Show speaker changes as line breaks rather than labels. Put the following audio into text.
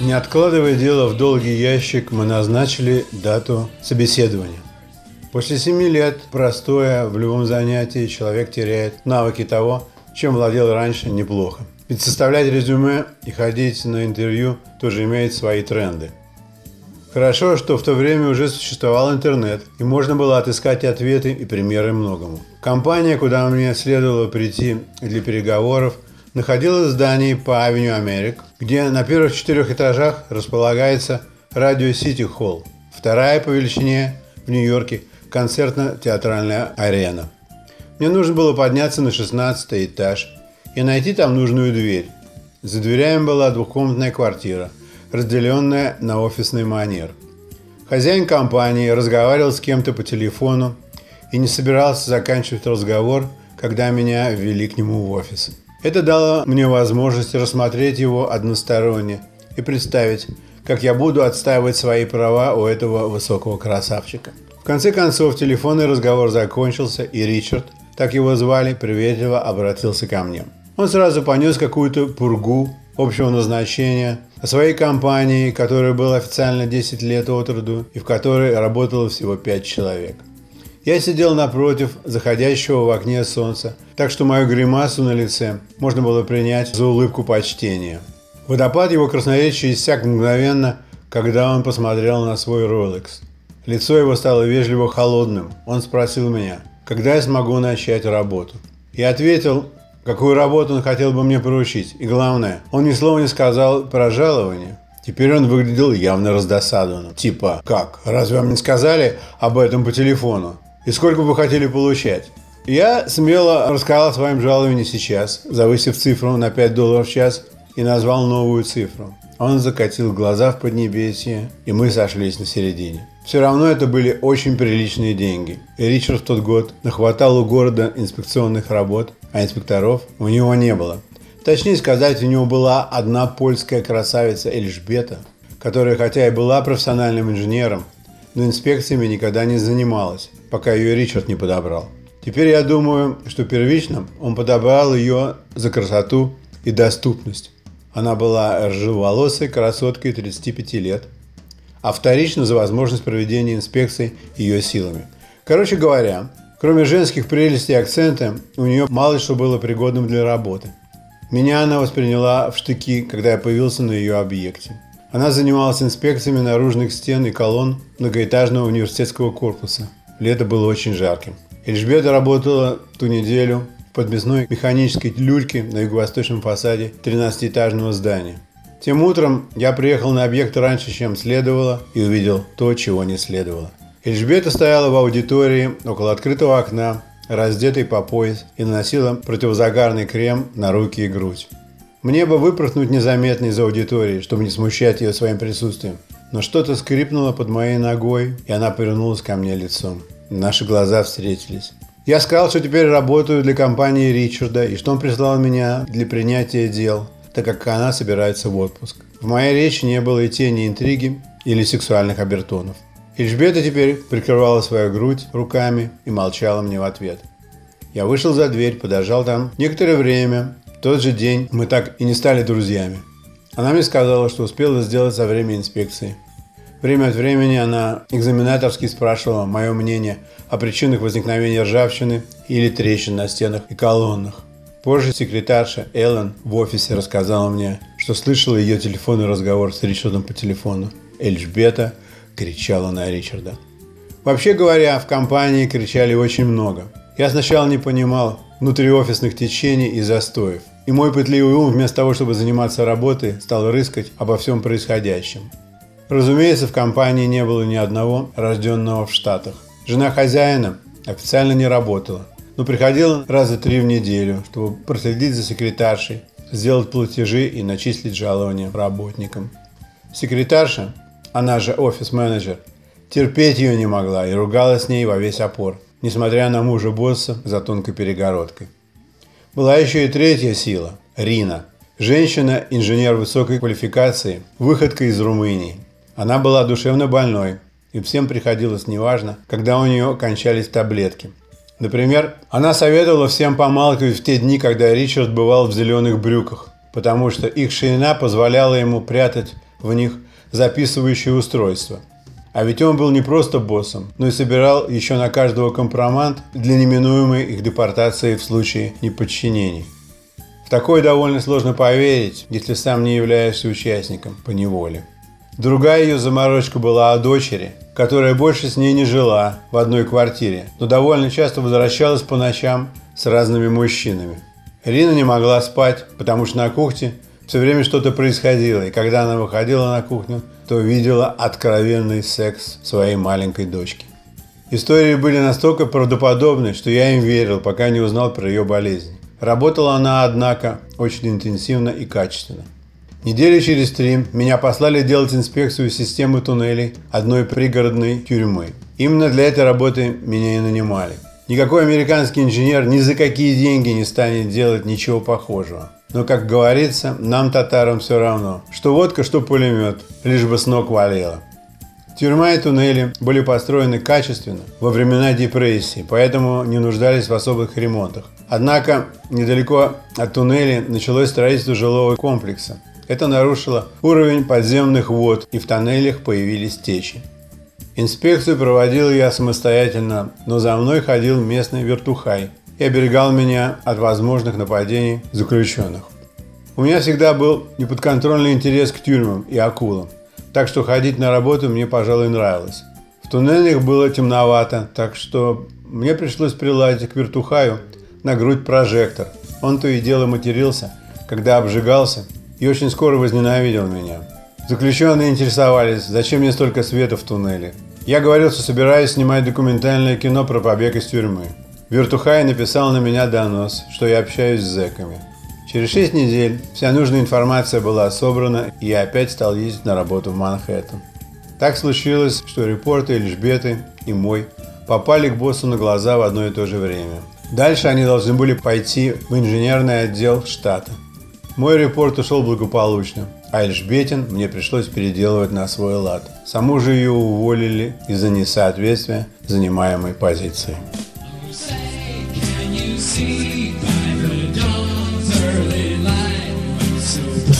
Не откладывая дело в долгий ящик, мы назначили дату собеседования. После семи лет простоя в любом занятии человек теряет навыки того, чем владел раньше неплохо. Ведь составлять резюме и ходить на интервью тоже имеет свои тренды. Хорошо, что в то время уже существовал интернет, и можно было отыскать ответы и примеры многому. Компания, куда мне следовало прийти для переговоров, находилась в здании по Авеню Америк, где на первых четырех этажах располагается Радио Сити Холл, вторая по величине в Нью-Йорке концертно-театральная арена. Мне нужно было подняться на 16 этаж и найти там нужную дверь. За дверями была двухкомнатная квартира, разделенная на офисный манер. Хозяин компании разговаривал с кем-то по телефону и не собирался заканчивать разговор, когда меня ввели к нему в офис. Это дало мне возможность рассмотреть его односторонне и представить, как я буду отстаивать свои права у этого высокого красавчика. В конце концов, телефонный разговор закончился, и Ричард, так его звали, приветливо обратился ко мне. Он сразу понес какую-то пургу общего назначения о своей компании, которая была официально 10 лет от роду и в которой работало всего 5 человек. Я сидел напротив заходящего в окне солнца, так что мою гримасу на лице можно было принять за улыбку почтения. Водопад его красноречия иссяк мгновенно, когда он посмотрел на свой Rolex. Лицо его стало вежливо холодным. Он спросил меня, когда я смогу начать работу. Я ответил, какую работу он хотел бы мне поручить. И главное, он ни слова не сказал про жалование. Теперь он выглядел явно раздосадованным. Типа, как? Разве вам не сказали об этом по телефону? И сколько вы хотели получать? Я смело рассказал о своем жаловании сейчас, завысив цифру на 5 долларов в час и назвал новую цифру. Он закатил глаза в поднебесье, и мы сошлись на середине. Все равно это были очень приличные деньги. И Ричард в тот год нахватал у города инспекционных работ, а инспекторов у него не было. Точнее сказать, у него была одна польская красавица Эльжбета, которая хотя и была профессиональным инженером, но инспекциями никогда не занималась, пока ее Ричард не подобрал. Теперь я думаю, что первично он подобрал ее за красоту и доступность. Она была ржеволосой красоткой 35 лет, а вторично за возможность проведения инспекций ее силами. Короче говоря, кроме женских прелестей и акцента, у нее мало что было пригодным для работы. Меня она восприняла в штыки, когда я появился на ее объекте. Она занималась инспекциями наружных стен и колонн многоэтажного университетского корпуса. Лето было очень жарким. Эльжбета работала ту неделю в подмесной механической люльке на юго-восточном фасаде 13-этажного здания. Тем утром я приехал на объект раньше, чем следовало, и увидел то, чего не следовало. Эльжбета стояла в аудитории около открытого окна, раздетой по пояс, и наносила противозагарный крем на руки и грудь. Мне бы выпорхнуть незаметно из аудитории, чтобы не смущать ее своим присутствием. Но что-то скрипнуло под моей ногой, и она повернулась ко мне лицом. Наши глаза встретились. Я сказал, что теперь работаю для компании Ричарда и что он прислал меня для принятия дел, так как она собирается в отпуск. В моей речи не было и тени интриги или сексуальных обертонов. Эльжбета теперь прикрывала свою грудь руками и молчала мне в ответ. Я вышел за дверь, подождал там некоторое время. В тот же день мы так и не стали друзьями. Она мне сказала, что успела сделать за время инспекции. Время от времени она экзаменаторски спрашивала мое мнение о причинах возникновения ржавчины или трещин на стенах и колоннах. Позже секретарша Эллен в офисе рассказала мне, что слышала ее телефонный разговор с Ричардом по телефону. Эльжбета кричала на Ричарда. Вообще говоря, в компании кричали очень много. Я сначала не понимал внутриофисных течений и застоев. И мой пытливый ум вместо того, чтобы заниматься работой, стал рыскать обо всем происходящем. Разумеется, в компании не было ни одного рожденного в Штатах. Жена хозяина официально не работала, но приходила раза три в неделю, чтобы проследить за секретаршей, сделать платежи и начислить жалования работникам. Секретарша, она же офис-менеджер, терпеть ее не могла и ругала с ней во весь опор, несмотря на мужа босса за тонкой перегородкой. Была еще и третья сила – Рина. Женщина-инженер высокой квалификации, выходка из Румынии – она была душевно больной и всем приходилось неважно, когда у нее кончались таблетки. Например, она советовала всем помалкивать в те дни, когда Ричард бывал в зеленых брюках, потому что их ширина позволяла ему прятать в них записывающее устройство. А ведь он был не просто боссом, но и собирал еще на каждого компромат для неминуемой их депортации в случае неподчинений. В такое довольно сложно поверить, если сам не являешься участником по неволе. Другая ее заморочка была о дочери, которая больше с ней не жила в одной квартире, но довольно часто возвращалась по ночам с разными мужчинами. Рина не могла спать, потому что на кухне все время что-то происходило, и когда она выходила на кухню, то видела откровенный секс своей маленькой дочки. Истории были настолько правдоподобны, что я им верил, пока не узнал про ее болезнь. Работала она, однако, очень интенсивно и качественно. Недели через три меня послали делать инспекцию системы туннелей одной пригородной тюрьмы. Именно для этой работы меня и нанимали. Никакой американский инженер ни за какие деньги не станет делать ничего похожего. Но, как говорится, нам, татарам, все равно, что водка, что пулемет, лишь бы с ног валило. Тюрьма и туннели были построены качественно во времена депрессии, поэтому не нуждались в особых ремонтах. Однако недалеко от туннелей началось строительство жилого комплекса, это нарушило уровень подземных вод, и в тоннелях появились течи. Инспекцию проводил я самостоятельно, но за мной ходил местный вертухай и оберегал меня от возможных нападений заключенных. У меня всегда был неподконтрольный интерес к тюрьмам и акулам, так что ходить на работу мне, пожалуй, нравилось. В туннелях было темновато, так что мне пришлось приладить к вертухаю на грудь прожектор. Он то и дело матерился, когда обжигался и очень скоро возненавидел меня. Заключенные интересовались, зачем мне столько света в туннеле. Я говорил, что собираюсь снимать документальное кино про побег из тюрьмы. Вертухай написал на меня донос, что я общаюсь с зэками. Через 6 недель вся нужная информация была собрана, и я опять стал ездить на работу в Манхэттен. Так случилось, что репорты Эльжбеты и мой попали к боссу на глаза в одно и то же время. Дальше они должны были пойти в инженерный отдел штата. Мой репорт ушел благополучно, а Эльжбетин мне пришлось переделывать на свой лад. Саму же ее уволили из-за несоответствия занимаемой позиции.
see by the dawn's early light. So